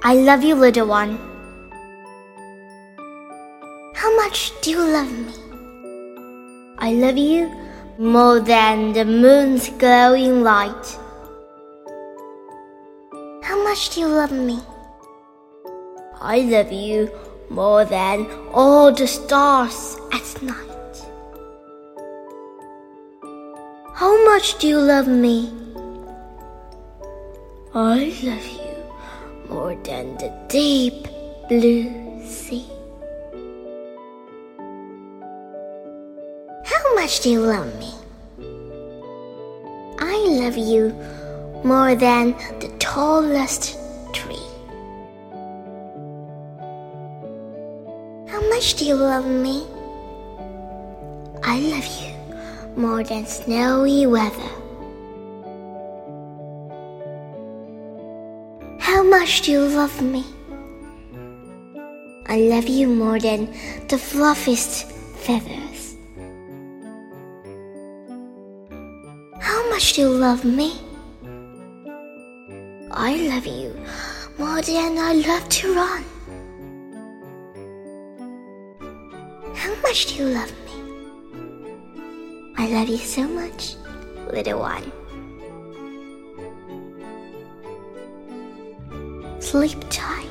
I love you, little one. How much do you love me? I love you more than the moon's glowing light. How much do you love me? I love you more than all the stars at night. How much do you love me? I love you more than the deep blue sea. How much do you love me? I love you more than the tallest tree. How much do you love me? I love you more than snowy weather. Much do you love me? I love you more than the fluffiest feathers. How much do you love me? I love you more than I love to run. How much do you love me? I love you so much, little one. Sleep tight.